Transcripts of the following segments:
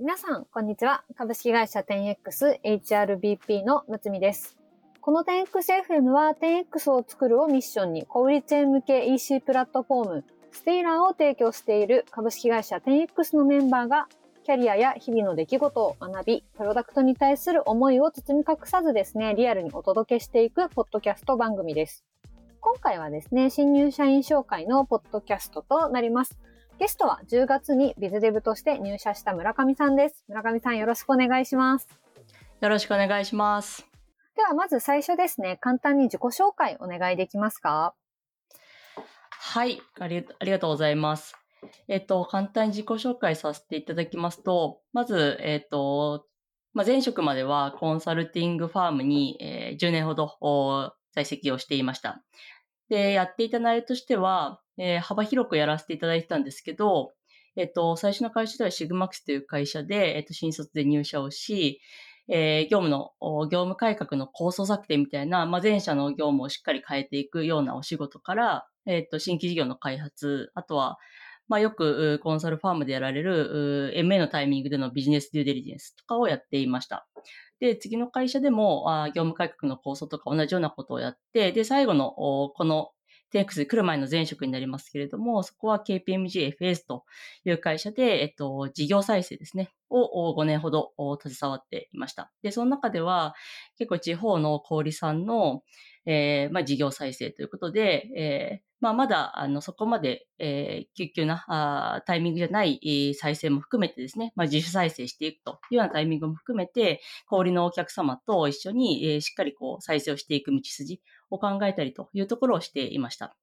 皆さん、こんにちは。株式会社 10X HRBP のむつみです。この 10XFM は 10X を作るをミッションに小売チェーン向け EC プラットフォームステイラーを提供している株式会社 10X のメンバーがキャリアや日々の出来事を学び、プロダクトに対する思いを包み隠さずですね、リアルにお届けしていくポッドキャスト番組です。今回はですね、新入社員紹介のポッドキャストとなります。ゲストは10月にビズデブとして入社した村上さんです。村上さんよろしくお願いします。よろしくお願いします。ではまず最初ですね、簡単に自己紹介お願いできますか？はい、ありがとうございます。えっと、簡単に自己紹介させていただきますと、まず、えっと、まあ、前職まではコンサルティングファームに、えー、10年ほど在籍をしていました。で、やっていた内容としては、えー、幅広くやらせていただいてたんですけど、えっと、最初の会社ではシグマックスという会社で、えっと、新卒で入社をし、えー、業務の、業務改革の構想策定みたいな、まあ、前者の業務をしっかり変えていくようなお仕事から、えっと、新規事業の開発、あとは、まあ、よくコンサルファームでやられる MA のタイミングでのビジネスデューデリジェンスとかをやっていました。で、次の会社でも業務改革の構想とか同じようなことをやって、で、最後のこの TX で来る前の前職になりますけれども、そこは KPMGFS という会社で、えっと、事業再生ですね、を5年ほど携わっていました。で、その中では結構地方の小売さんの、えー、まあ、事業再生ということで、えー、まあ、まだ、あの、そこまで、えー、急急なあタイミングじゃない、えー、再生も含めてですね、まあ、自主再生していくというようなタイミングも含めて、小売のお客様と一緒に、えー、しっかりこう、再生をしていく道筋を考えたりというところをしていました。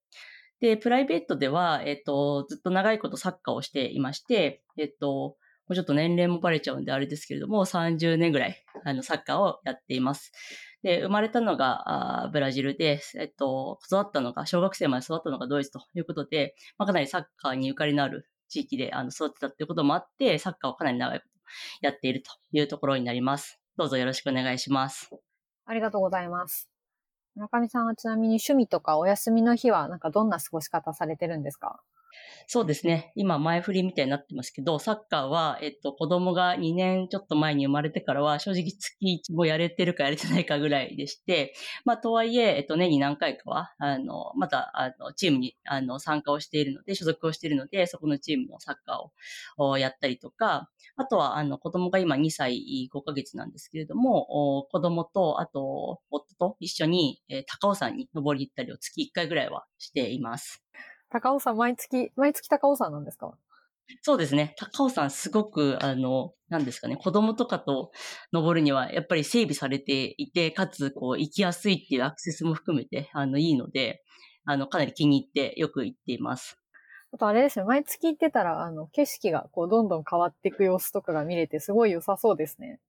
で、プライベートでは、えっ、と、ずっと長いことサッカーをしていまして、えっ、と、もうちょっと年齢もバレちゃうんであれですけれども、30年ぐらい、あの、サッカーをやっています。で、生まれたのが、あブラジルで、えっと、育ったのが、小学生まで育ったのがドイツということで、まあ、かなりサッカーにゆかりのある地域で、あの、育ってたっていうこともあって、サッカーをかなり長いことやっているというところになります。どうぞよろしくお願いします。ありがとうございます。村上さんはちなみに趣味とかお休みの日はなんかどんな過ごし方されてるんですか？そうですね。今、前振りみたいになってますけど、サッカーは、えっと、子供が2年ちょっと前に生まれてからは、正直月1もやれてるかやれてないかぐらいでして、まあ、とはいえ、えっと、年に何回かは、あの、また、あの、チームに、あの、参加をしているので、所属をしているので、そこのチームのサッカーをやったりとか、あとは、あの、子供が今2歳5ヶ月なんですけれども、子供と、あと、夫と一緒に、えー、高尾山に登り行ったりを月1回ぐらいはしています。高尾山毎月、毎月高尾山なんですか？そうですね。高尾山すごく、あの、なんですかね、子供とかと登るには、やっぱり整備されていて、かつ、こう、行きやすいっていうアクセスも含めて、あの、いいので、あの、かなり気に入ってよく行っています。あとあれですね、毎月行ってたら、あの、景色がこう、どんどん変わっていく様子とかが見れて、すごい良さそうですね。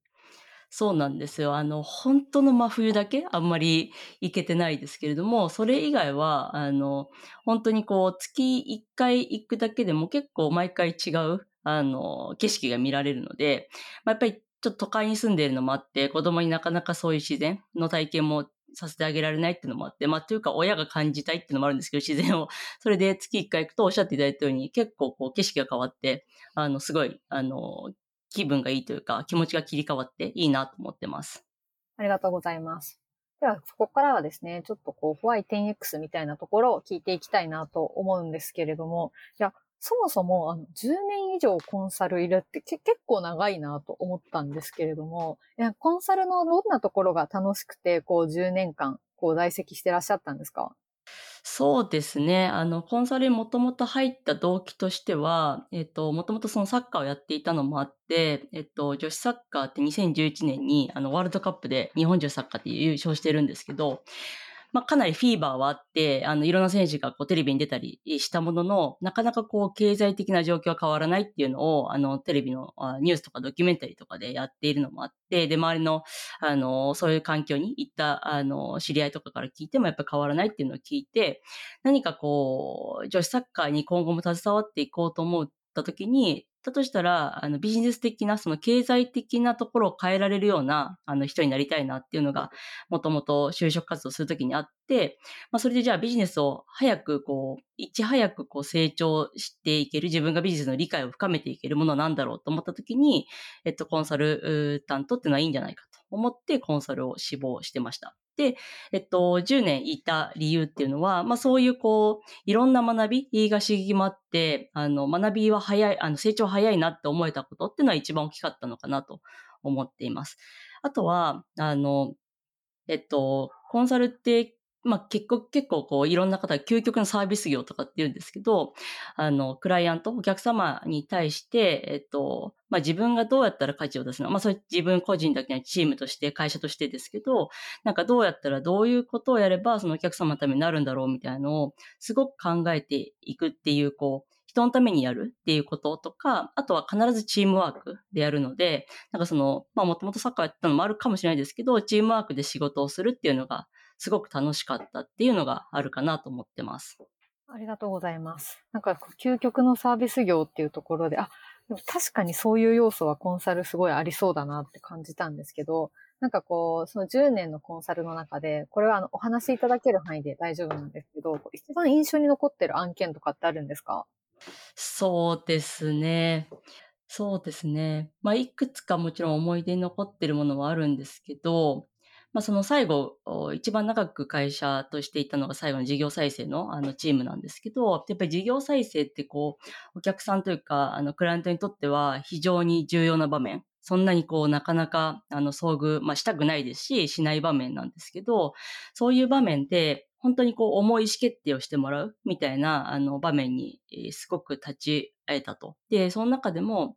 そうなんですよ。あの、本当の真冬だけあんまり行けてないですけれども、それ以外は、あの、本当にこう、月1回行くだけでも結構毎回違う、あの、景色が見られるので、まあ、やっぱりちょっと都会に住んでいるのもあって、子供になかなかそういう自然の体験もさせてあげられないっていうのもあって、まあ、というか親が感じたいっていうのもあるんですけど、自然を。それで月1回行くとおっしゃっていただいたように、結構こう景色が変わって、あの、すごい、あの、気分がいいというか、気持ちが切り替わっていいなと思ってます。ありがとうございます。では、そこからはですね、ちょっとこう、ホワイ 10X みたいなところを聞いていきたいなと思うんですけれども、いや、そもそも、あの、10年以上コンサルいるって結構長いなと思ったんですけれども、いや、コンサルのどんなところが楽しくて、こう、10年間、こう、在籍してらっしゃったんですか？そうですね。あの、コンサルにもともと入った動機としては、えっと、もともとそのサッカーをやっていたのもあって、えっと、女子サッカーって2011年に、あの、ワールドカップで日本女子サッカーって優勝してるんですけど、まあ、かなりフィーバーはあって、あの、いろんな選手がこうテレビに出たりしたものの、なかなかこう、経済的な状況は変わらないっていうのを、あの、テレビのニュースとかドキュメンタリーとかでやっているのもあって、で、周りの、あの、そういう環境に行った、あの、知り合いとかから聞いてもやっぱ変わらないっていうのを聞いて、何かこう、女子サッカーに今後も携わっていこうと思うった時に、だとしたら、あの、ビジネス的な、その経済的なところを変えられるような、あの、人になりたいなっていうのが、もともと就職活動するときにあって、まあ、それでじゃあビジネスを早く、こう、いち早くこう成長していける、自分がビジネスの理解を深めていけるものなんだろうと思ったときに、えっと、コンサルタントっていうのはいいんじゃないかと。思って、コンサルを志望してました。で、えっと、10年いた理由っていうのは、まあそういうこう、いろんな学びが刺激もあって、あの、学びは早い、あの、成長早いなって思えたことっていうのは一番大きかったのかなと思っています。あとは、あの、えっと、コンサルってまあ、結構、結構こう、いろんな方究極のサービス業とかって言うんですけど、あの、クライアント、お客様に対して、えっと、まあ、自分がどうやったら価値を出すのまあ、それ自分個人だけのチームとして、会社としてですけど、なんかどうやったらどういうことをやれば、そのお客様のためになるんだろうみたいなのを、すごく考えていくっていう、こう、人のためにやるっていうこととか、あとは必ずチームワークでやるので、なんかその、まあもともとサッカーやったのもあるかもしれないですけど、チームワークで仕事をするっていうのが、すごく楽しかったっていうのがあるかなと思ってます。ありがとうございます。なんか、究極のサービス業っていうところで、あ、でも確かにそういう要素はコンサルすごいありそうだなって感じたんですけど、なんかこう、その10年のコンサルの中で、これはあのお話しいただける範囲で大丈夫なんですけど、一番印象に残ってる案件とかってあるんですか？そうですね。そうですね。まあ、いくつかもちろん思い出に残ってるものはあるんですけど、まあ、その最後、一番長く会社としていたのが最後の事業再生のあのチームなんですけど、やっぱり事業再生ってこう、お客さんというか、あの、クライアントにとっては非常に重要な場面。そんなにこう、なかなか、あの、遭遇、まあ、したくないですし、しない場面なんですけど、そういう場面で、本当にこう、重い意思決定をしてもらうみたいな、あの、場面に、すごく立ち会えたと。で、その中でも、やっ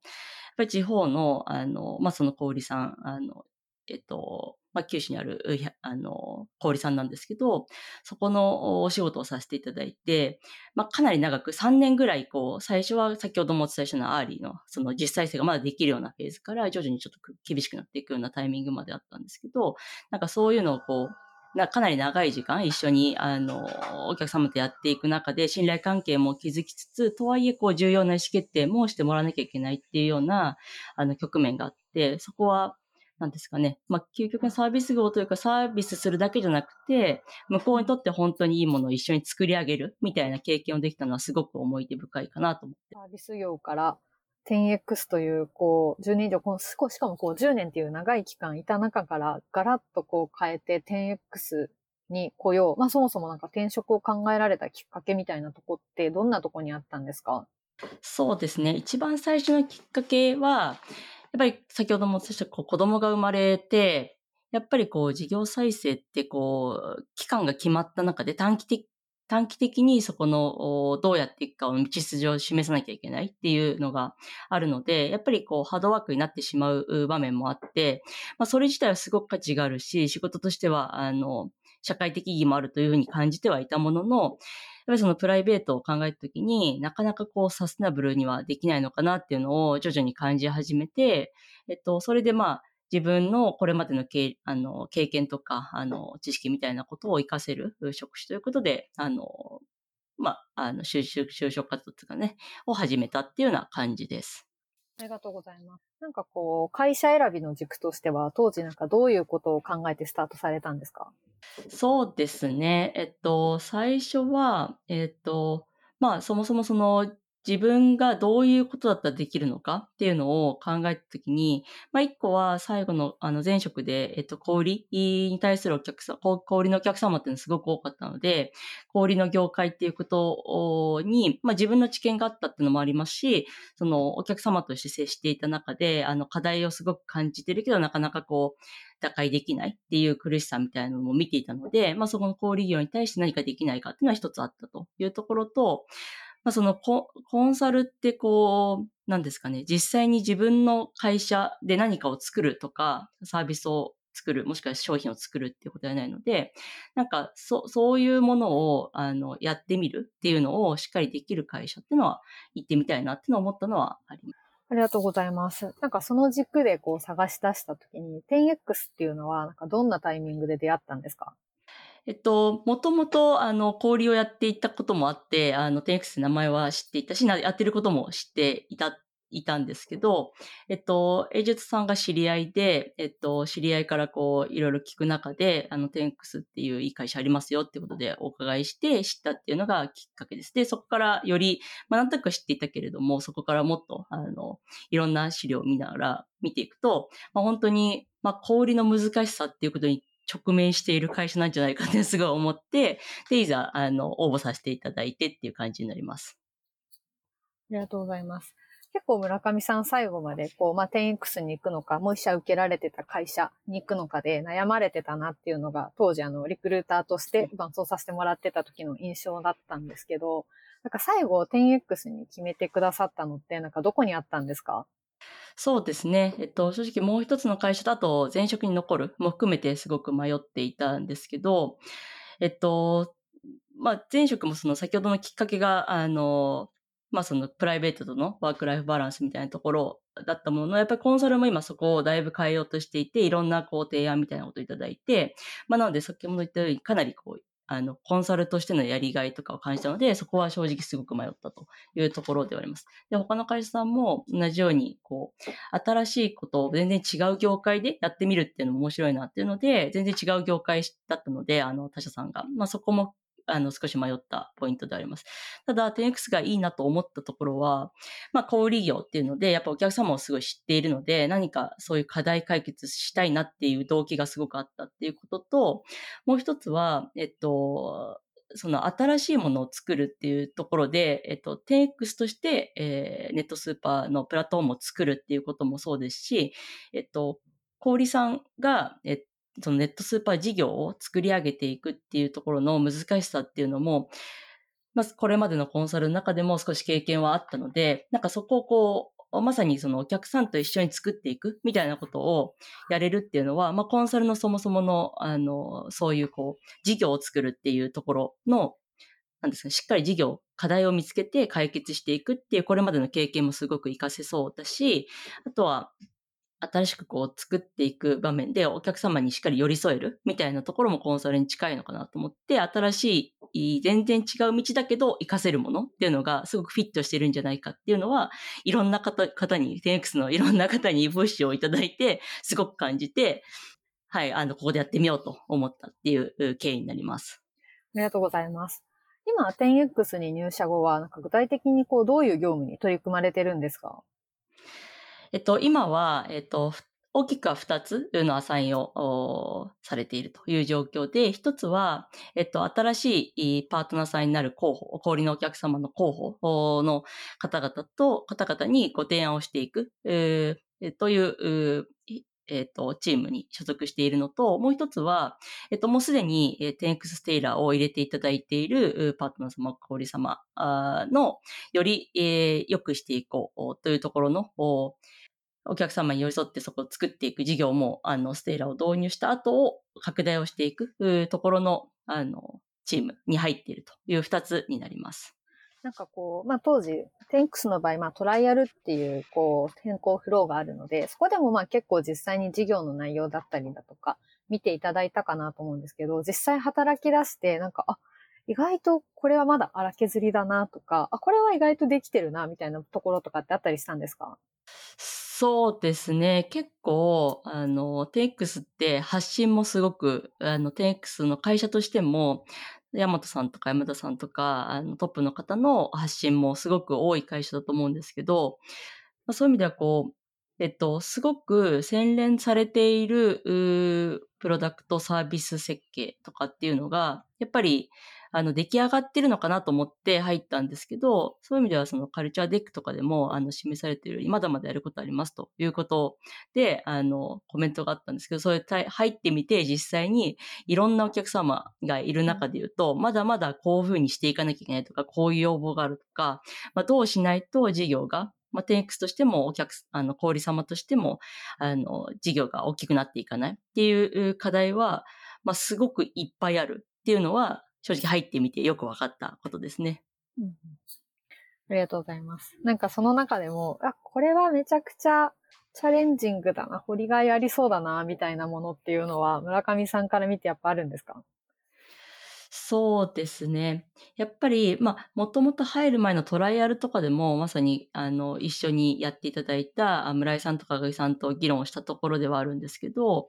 ぱり地方の、あの、まあ、その小売さん、あの、えっと、まあ、九州にある、あの、小売さんなんですけど、そこのお仕事をさせていただいて、まあ、かなり長く3年ぐらい、こう、最初は先ほどもお伝えしたの early の、その実裁量性がまだできるようなフェーズから、徐々にちょっと厳しくなっていくようなタイミングまであったんですけど、なんかそういうのをこう、なかなり長い時間一緒に、あの、お客様とやっていく中で信頼関係も築きつつ、とはいえ、こう、重要な意思決定もしてもらわなきゃいけないっていうような、あの、局面があって、そこは、なんですかね。まあ、究極のサービス業というかサービスするだけじゃなくて、向こうにとって本当にいいものを一緒に作り上げるみたいな経験をできたのはすごく思い出深いかなと思って。サービス業から 10X という、こう、10年以上、このしかもこう10年っていう長い期間いた中からガラッとこう変えて 10X に雇用、まあそもそもなんか転職を考えられたきっかけみたいなとこってどんなとこにあったんですか？そうですね。一番最初のきっかけは、やっぱり先ほどもお伝えした子供が生まれて、やっぱりこう事業再生ってこう、期間が決まった中で短期的、短期的にそこのどうやっていくかを道筋を示さなきゃいけないっていうのがあるので、やっぱりこうハードワークになってしまう場面もあって、まあそれ自体はすごく価値があるし、仕事としてはあの、社会的意義もあるというふうに感じてはいたものの、ぱりそのプライベートを考えたときになかなかこうサステナブルにはできないのかなっていうのを徐々に感じ始めて、えっと、それでまあ、自分のこれまでの経あの経験とか、あの、知識みたいなことを活かせる職種ということで、あの、まあ、あの、就職、就職活動とかね、を始めたっていうような感じです。ありがとうございます。なんかこう、会社選びの軸としては、当時なんかどういうことを考えてスタートされたんですか？そうですね。えっと、最初は、えっと、まあ、そもそもその自分がどういうことだったらできるのかっていうのを考えたときに、まあ、一個は最後のあの前職で、えっと、小売に対するお客さん、小売のお客様っていうのすごく多かったので、小売の業界っていうことに、まあ、自分の知見があったっていうのもありますし、そのお客様として接していた中で、あの課題をすごく感じてるけど、なかなかこう、打開できないっていう苦しさみたいなのも見ていたので、まあ、そこの小売業に対して何かできないかっていうのは一つあったというところと、まあ、そのコンサルってこう、なんですかね、実際に自分の会社で何かを作るとか、サービスを作る、もしくは商品を作るっていうことではないので、なんか、そ、そういうものを、あの、やってみるっていうのをしっかりできる会社っていうのは行ってみたいなっていうのを思ったのはあります。ありがとうございます。なんかその軸でこう探し出したときに、10X っていうのは、なんかどんなタイミングで出会ったんですか？えっと、もともと、あの、小売をやっていたこともあって、あの、10X 名前は知っていたし、やってることも知っていたいたんですけど、えっと、エージェントさんが知り合いで、えっと、知り合いからこう、いろいろ聞く中で、あの、テンクスっていういい会社ありますよってことでお伺いして知ったっていうのがきっかけです。で、そこからより、まあ、なんとなく知っていたけれども、そこからもっと、あの、いろんな資料を見ながら見ていくと、まあ、本当に、まあ、小売の難しさっていうことに直面している会社なんじゃないかってすごい思って、で、いざ、あの、応募させていただいてっていう感じになります。ありがとうございます。結構村上さん最後まで、こう、まあ、10X に行くのか、もう一社受けられてた会社に行くのかで悩まれてたなっていうのが、当時あの、リクルーターとして伴走させてもらってた時の印象だったんですけど、なんか最後 10X に決めてくださったのって、なんかどこにあったんですか？そうですね。えっと、正直もう一つの会社だと前職に残るも含めてすごく迷っていたんですけど、えっと、まあ、前職もその先ほどのきっかけが、あの、まあそのプライベートとのワークライフバランスみたいなところだったものの、やっぱりコンサルも今そこをだいぶ変えようとしていて、いろんなこう提案みたいなことをいただいて、まあなので先ほど言ったようにかなりこう、あの、コンサルとしてのやりがいとかを感じたので、そこは正直すごく迷ったというところであります。で、他の会社さんも同じように、こう、新しいことを全然違う業界でやってみるっていうのも面白いなっていうので、全然違う業界だったので、あの、他社さんが。まあそこもあの、少し迷ったポイントであります。ただ、10X がいいなと思ったところは、まあ、小売業っていうので、やっぱお客様をすごい知っているので、何かそういう課題解決したいなっていう動機がすごくあったっていうことと、もう一つは、えっと、その新しいものを作るっていうところで、えっと、10X として、えー、ネットスーパーのプラットフォームを作るっていうこともそうですし、えっと、小売さんが、えっそのネットスーパー事業を作り上げていくっていうところの難しさっていうのも、まずこれまでのコンサルの中でも少し経験はあったので、なんかそこをこう、まさにそのお客さんと一緒に作っていくみたいなことをやれるっていうのは、まあコンサルのそもそもの、あの、そういうこう、事業を作るっていうところの、なんですか、しっかり事業、課題を見つけて解決していくっていうこれまでの経験もすごく活かせそうだし、あとは、新しくこう作っていく場面でお客様にしっかり寄り添えるみたいなところもコンサルに近いのかなと思って、新しい、全然違う道だけど活かせるものっていうのがすごくフィットしてるんじゃないかっていうのは、いろんな方方に、10X の いろんな方にプッシュをいただいて、すごく感じて、はい、あの、ここでやってみようと思ったっていう経緯になります。ありがとうございます。今、10X に入社後は、なんか具体的にこう、どういう業務に取り組まれてるんですか？えっと、今は、えっと、大きくは2つのアサインをされているという状況で、1つは、えっと、新しいパートナーさんになる候補、氷のお客様の候補の方々と、方々にご提案をしていく、という、えっ、と、チームに所属しているのと、もう一つは、えっ、と、もうすでに、えー、10X ステイラーを入れていただいているパートナー様、小売様の、より、えー、良くしていこうというところの、お客様に寄り添ってそこを作っていく事業も、あの、 Stailer を導入した後を拡大をしていくところの、あの、チームに入っているという二つになります。なんかこう、まあ当時、10X の場合、まあトライアルっていう、こう、変更フローがあるので、そこでもまあ結構実際に事業の内容だったりだとか、見ていただいたかなと思うんですけど、実際働き出して、なんか、あ、意外とこれはまだ荒削りだなとか、あ、これは意外とできてるな、みたいなところとかってあったりしたんですか？そうですね。結構、あの、テ x って発信もすごく、あの、テ x の会社としても、山本さんとか山田さんとか、あの、トップの方の発信もすごく多い会社だと思うんですけど、まあ、そういう意味ではこう、えっと、すごく洗練されている、プロダクトサービス設計とかっていうのが、やっぱり、あの、出来上がってるのかなと思って入ったんですけど、そういう意味ではそのカルチャーデックとかでも、あの、示されているように、まだまだやることありますということで、あの、コメントがあったんですけど、それ入ってみて実際にいろんなお客様がいる中で言うと、まだまだこういうふうにしていかなきゃいけないとか、こういう要望があるとか、まあ、どうしないと事業がまあ、10X としてもお客、あの、小売様としても、あの、事業が大きくなっていかないっていう課題は、まあ、すごくいっぱいあるっていうのは、正直入ってみてよく分かったことですね。うん、ありがとうございます。なんかその中でも、あ、これはめちゃくちゃチャレンジングだな、掘りがいありそうだな、みたいなものっていうのは、村上さんから見てやっぱあるんですか？そうですね。やっぱり、まあ、もともと入る前のトライアルとかでも、まさに、あの、一緒にやっていただいた村井さんとか影さんと議論をしたところではあるんですけど、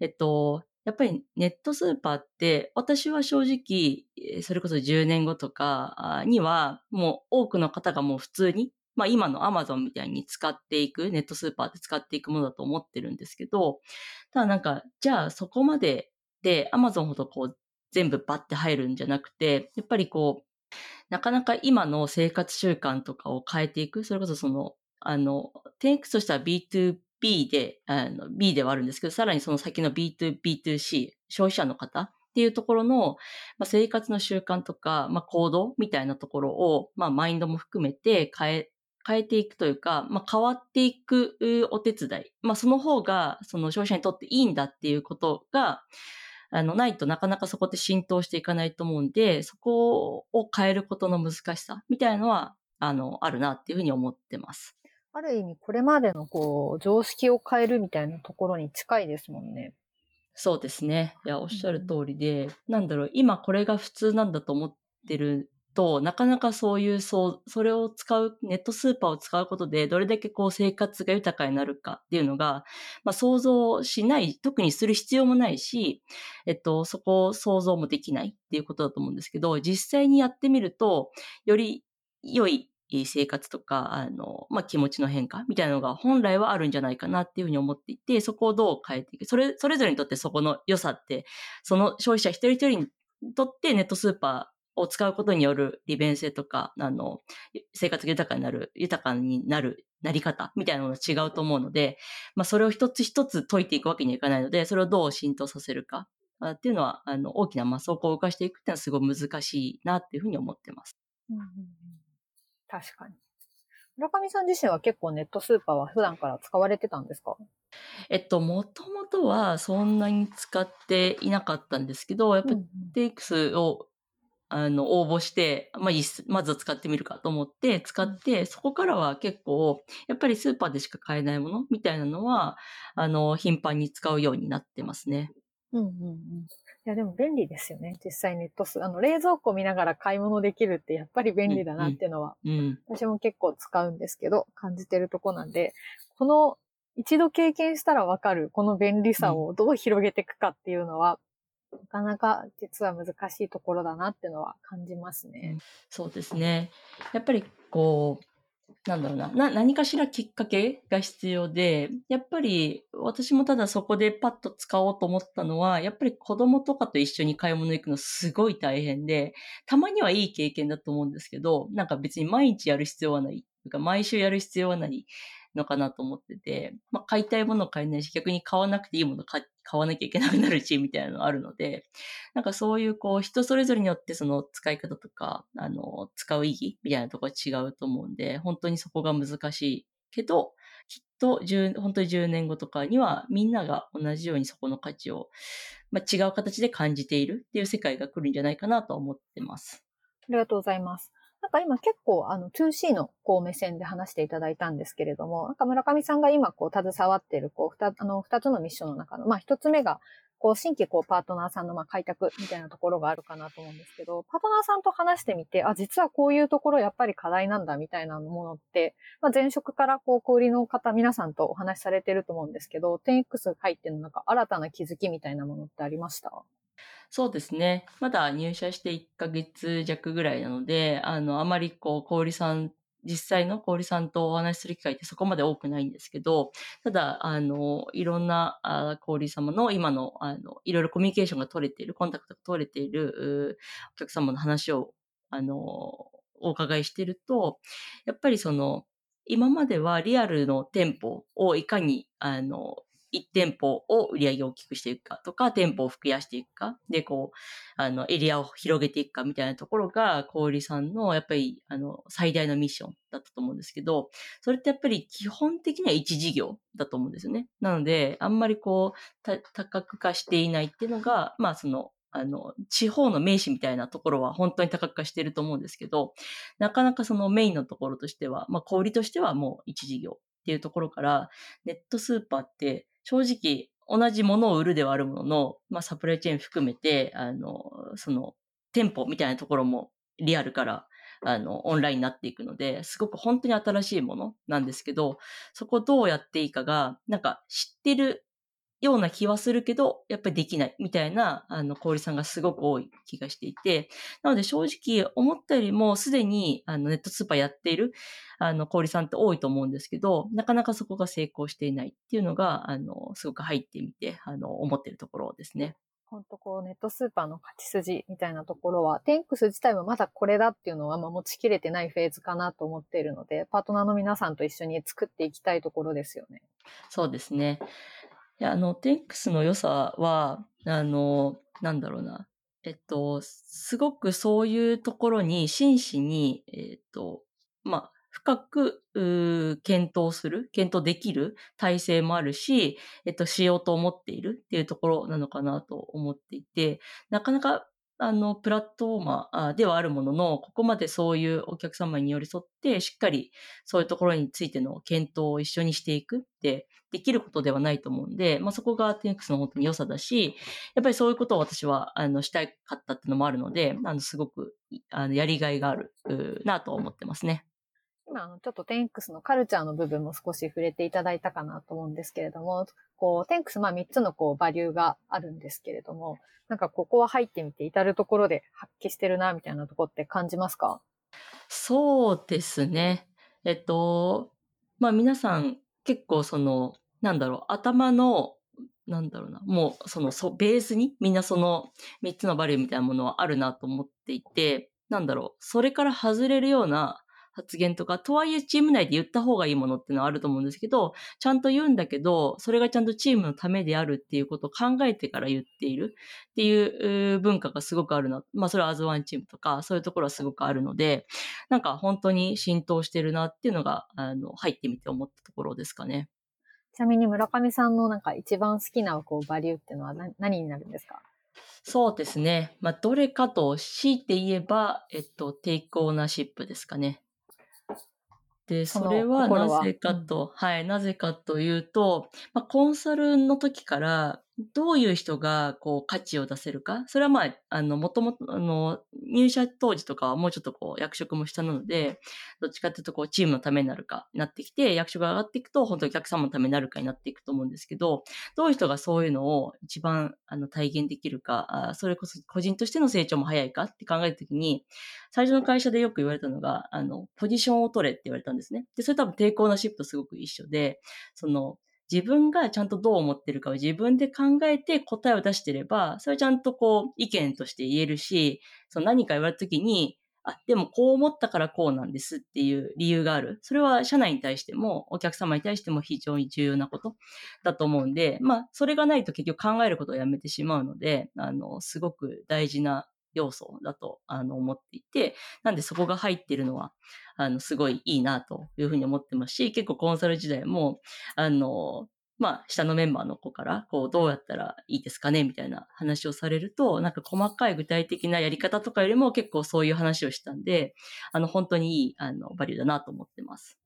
えっと、やっぱりネットスーパーって、私は正直、それこそ10年後とかには、もう多くの方がもう普通に、まあ今の Amazon みたいに使っていく、ネットスーパーで使っていくものだと思ってるんですけど、ただなんか、じゃあそこまでで Amazon ほどこう全部バッて入るんじゃなくて、やっぱりこう、なかなか今の生活習慣とかを変えていく、それこそその、あの、10X としては B2 B で、あの、B ではあるんですけど、さらにその先の B2B2C、消費者の方っていうところの、まあ、生活の習慣とか、まあ、行動みたいなところを、まあ、マインドも含めて変え、変えていくというか、まあ、変わっていくお手伝い。まあ、その方が、その消費者にとっていいんだっていうことが、あの、ないとなかなかそこで浸透していかないと思うんで、そこを変えることの難しさみたいなのは、あの、あるなっていうふうに思ってます。ある意味これまでのこう、常識を変えるみたいなところに近いですもんね。そうですね。いや、おっしゃる通りで、うん、なんだろう、今これが普通なんだと思ってると、なかなかそういう、そう、それを使う、ネットスーパーを使うことで、どれだけこう生活が豊かになるかっていうのが、まあ想像しない、特にする必要もないし、えっと、そこを想像もできないっていうことだと思うんですけど、実際にやってみると、より良い生活とか、あの、まあ、気持ちの変化みたいなのが本来はあるんじゃないかなっていうふうに思っていて、そこをどう変えていく。それ、それぞれにとってそこの良さって、その消費者一人一人にとってネットスーパーを使うことによる利便性とか、あの、生活が豊かになる、豊かになるなり方みたいなのが違うと思うので、まあ、それを一つ一つ解いていくわけにはいかないので、それをどう浸透させるかっていうのは、あの、大きな、まあ、走行を浮かしていくっていうのはすごい難しいなっていうふうに思ってます。うん確かに。村上さん自身は結構ネットスーパーは普段から使われてたんですか？えっと、もともとはそんなに使っていなかったんですけど、やっぱり TX を、あの、応募して、まあ、まずは使ってみるかと思って使って、そこからは結構、やっぱりスーパーでしか買えないものみたいなのは、あの、頻繁に使うようになってますね。うんうんうん。いや、でも便利ですよね。実際ネットス、あの、冷蔵庫見ながら買い物できるってやっぱり便利だなっていうのは、うんうん、私も結構使うんですけど、感じてるとこなんで、この一度経験したらわかる、この便利さをどう広げていくかっていうのは、なかなか実は難しいところだなっていうのは感じますね。そうですね。やっぱりこう、なんだろうなな、何かしらきっかけが必要で、やっぱり私もただそこでパッと使おうと思ったのは、やっぱり子供とかと一緒に買い物行くのすごい大変で、たまにはいい経験だと思うんですけど、なんか別に毎日やる必要はない。とか毎週やる必要はないのかなと思ってて、まあ、買いたいもの買えないし、逆に買わなくていいもの買買わなきゃいけなくなるし、みたいなのがあるので、なんかそういうこう人それぞれによってその使い方とか、あの、使う意義みたいなところは違うと思うんで、本当にそこが難しいけど、きっと、本当に10年後とかにはみんなが同じようにそこの価値を、まあ、違う形で感じているっていう世界が来るんじゃないかなと思ってます。ありがとうございます。なんか今結構あの 2C のこう目線で話していただいたんですけれども、なんか村上さんが今こう携わっているこう二あの二つのミッションの中の、まあ一つ目がこう新規こうパートナーさんのまあ開拓みたいなところがあるかなと思うんですけど、パートナーさんと話してみて、あ、実はこういうところやっぱり課題なんだみたいなものって、まあ、前職からこう小売りの方皆さんとお話しされてると思うんですけど、10X 入ってのなんか新たな気づきみたいなものってありました？そうですね。まだ入社して1ヶ月弱ぐらいなので、あの、あまりこう、小売さん、実際の小売さんとお話しする機会ってそこまで多くないんですけど、ただ、あの、いろんなあ小売様の今の、あの、いろいろコミュニケーションが取れている、コンタクトが取れている、お客様の話を、あの、お伺いしていると、やっぱりその、今まではリアルの店舗をいかに、あの、1店舗を売り上げを大きくしていくかとか、店舗を増やしていくか、で、こう、あの、エリアを広げていくかみたいなところが、小売さんの、やっぱり、あの、最大のミッションだったと思うんですけど、それってやっぱり基本的には一事業だと思うんですよね。なので、あんまりこう、多角化していないっていうのが、まあ、その、あの、地方の名詞みたいなところは本当に多角化してると思うんですけど、なかなかそのメインのところとしては、まあ、小売としてはもう一事業っていうところから、ネットスーパーって正直同じものを売るではあるものの、まあ、サプライチェーン含めて、あの、その、店舗みたいなところもリアルからあの、オンラインになっていくので、すごく本当に新しいものなんですけど、そこどうやっていいかが、なんか知ってるような気はするけど、やっぱりできないみたいな、あの、小売さんがすごく多い気がしていて、なので正直思ったよりもすでにあのネットスーパーやっている、あの、小売さんって多いと思うんですけど、なかなかそこが成功していないっていうのが、あの、すごく入ってみて、あの、思っているところですね。本当こうネットスーパーの勝ち筋みたいなところは、テンクス自体もまだこれだっていうのは、まあ、持ちきれてないフェーズかなと思っているので、パートナーの皆さんと一緒に作っていきたいところですよね。そうですね。いや、あの、テンクスの良さは、あの、なんだろうな。えっと、すごくそういうところに真摯に、えっと、まあ、深く、検討する、検討できる体制もあるし、えっと、しようと思っているっていうところなのかなと思っていて、なかなかあの、プラットフォーマーではあるものの、ここまでそういうお客様に寄り添って、しっかりそういうところについての検討を一緒にしていくってできることではないと思うんで、まあ、そこが TX の本当に良さだし、やっぱりそういうことを私は、あの、したかったっていうのもあるので、あの、すごく、あの、やりがいがあるなと思ってますね。今、あ、ちょっとテンクスのカルチャーの部分も少し触れていただいたかなと思うんですけれども、こう、テンクス、まあ3つのこう、バリューがあるんですけれども、なんかここは入ってみて至るところで発揮してるな、みたいなとこって感じますか？そうですね。えっと、まあ皆さん結構その、なんだろう、頭の、なんだろうな、もうそのそベースにみんなその3つのバリューみたいなものはあるなと思っていて、なんだろう、それから外れるような発言とか、とはいえチーム内で言った方がいいものっていうのはあると思うんですけど、ちゃんと言うんだけど、それがちゃんとチームのためであるっていうことを考えてから言っているっていう文化がすごくあるな。まあそれはアズワンチームとか、そういうところはすごくあるので、なんか本当に浸透してるなっていうのが、あの、入ってみて思ったところですかね。ちなみに村上さんのなんか一番好きなこうバリューっていうのは何になるんですか？そうですね。まあ、どれかと強いて言えば、えっと、テイクオーナーシップですかね。で、それはなぜかと、はい、なぜかというと、まあ、コンサルの時から、どういう人が、こう、価値を出せるか？それはまあ、あの、もともと、あの、入社当時とかはもうちょっとこう、役職も下なので、どっちかっていうと、こう、チームのためになるか、なってきて、役職が上がっていくと、本当にお客様のためになるかになっていくと思うんですけど、どういう人がそういうのを一番、あの、体現できるか、それこそ個人としての成長も早いかって考えたときに、最初の会社でよく言われたのが、あの、ポジションを取れって言われたんですね。で、それ多分抵抗なシップとすごく一緒で、その、自分がちゃんとどう思ってるかを自分で考えて答えを出してれば、それちゃんとこう意見として言えるし、その何か言われた時に、あ、でもこう思ったからこうなんですっていう理由がある。それは社内に対しても、お客様に対しても非常に重要なことだと思うんで、まあ、それがないと結局考えることをやめてしまうので、あの、すごく大事な要素だとあの思っていて、なんでそこが入ってるのは、あの、すごいいいなというふうに思ってますし、結構コンサル時代も、あの、まあ、下のメンバーの子から、こう、どうやったらいいですかねみたいな話をされると、なんか細かい具体的なやり方とかよりも結構そういう話をしたんで、あの、本当にいい、あの、バリューだなと思ってます。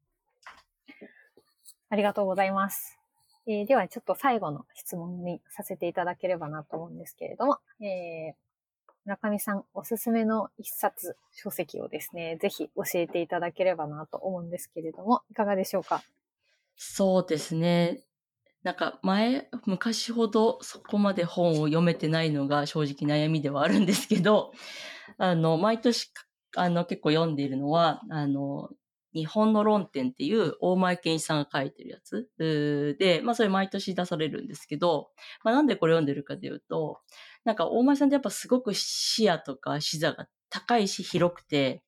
ありがとうございます。えー、では、ちょっと最後の質問にさせていただければなと思うんですけれども、えー、村上さんおすすめの一冊書籍をですね、ぜひ教えていただければなと思うんですけれども、いかがでしょうか？そうですね。なんか前、昔ほどそこまで本を読めてないのが正直悩みではあるんですけど、あの、毎年、あの、結構読んでいるのは、あの、日本の論点っていう大前健一さんが書いてるやつ。で、まあそれ毎年出されるんですけど、まあなんでこれ読んでるかというと、なんか大前さんってやっぱすごく視野とか視座が高いし広くて、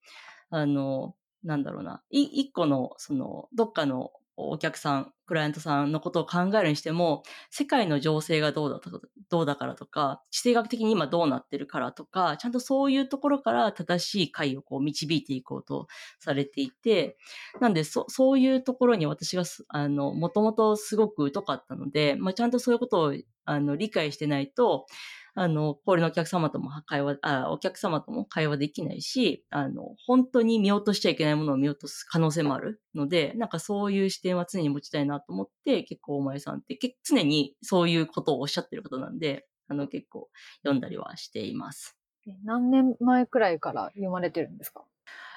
あの、なんだろうな、一個の、その、どっかのお客さん、クライアントさんのことを考えるにしても、世界の情勢がどうだとどうだからとか、地政学的に今どうなってるからとか、ちゃんとそういうところから正しい解をこう導いていこうとされていて、なんでそそういうところに私があの、もともとすごく疎かったので、まあ、ちゃんとそういうことをあの理解してないと、あの、氷のお客様とも会話、あ、お客様とも会話できないし、あの、本当に見落としちゃいけないものを見落とす可能性もあるので、なんかそういう視点は常に持ちたいなと思って、結構お前さんって常にそういうことをおっしゃってる方なんで、あの、結構読んだりはしています。あ何年前くらいから読まれてるんですか？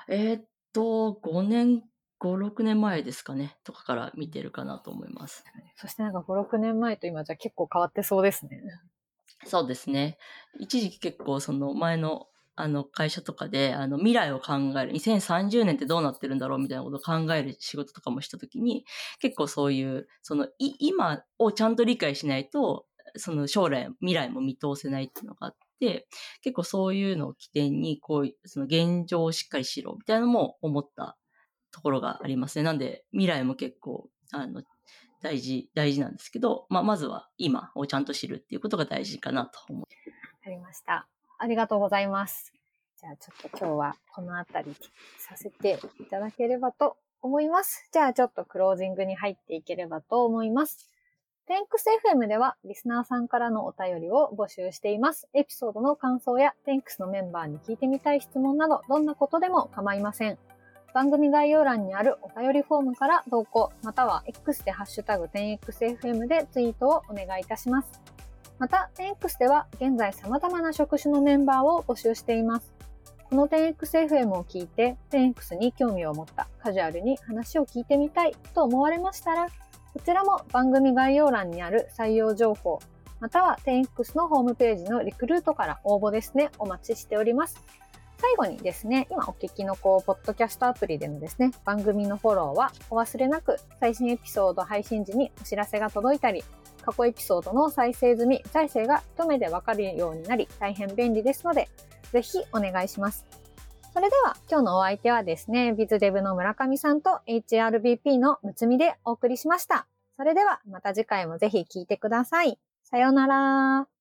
えーっと、5年、5、6年前ですかね、とかから見てるかなと思います。そしてなんか5、6年前と今じゃ結構変わってそうですね。そうですね。一時期結構その前のあの会社とかであの未来を考える、2030年ってどうなってるんだろうみたいなことを考える仕事とかもしたときに、結構そういう、そのい今をちゃんと理解しないと、その将来、未来も見通せないっていうのがあって、結構そういうのを起点に、こういう、その現状をしっかりしろみたいなのも思ったところがありますね。なんで未来も結構、あの、大事、大事なんですけど、まあ、まずは今をちゃんと知るっていうことが大事かなと思わかりました。ありがとうございます。じゃあちょっと今日はこのあたりさせていただければと思います。じゃあちょっとクロージングに入っていければと思います。テンクス FM ではリスナーさんからのお便りを募集しています。エピソードの感想やテンクスのメンバーに聞いてみたい質問などどんなことでも構いません。番組概要欄にあるお便りフォームから投稿、または X でハッシュタグ 10XFM でツイートをお願いいたします。また、10X では現在様々な職種のメンバーを募集しています。この 10XFM を聞いて 10X に興味を持ったカジュアルに話を聞いてみたいと思われましたら、こちらも番組概要欄にある採用情報、または 10X のホームページのリクルートから応募ですね、お待ちしております。最後にですね、今お聞きのこう、ポッドキャストアプリでのですね、番組のフォローはお忘れなく、最新エピソード配信時にお知らせが届いたり、過去エピソードの再生済み、再生が一目でわかるようになり、大変便利ですので、ぜひお願いします。それでは、今日のお相手はですね、ビズデブの村上さんと HRBP のむつみでお送りしました。それでは、また次回もぜひ聞いてください。さようなら。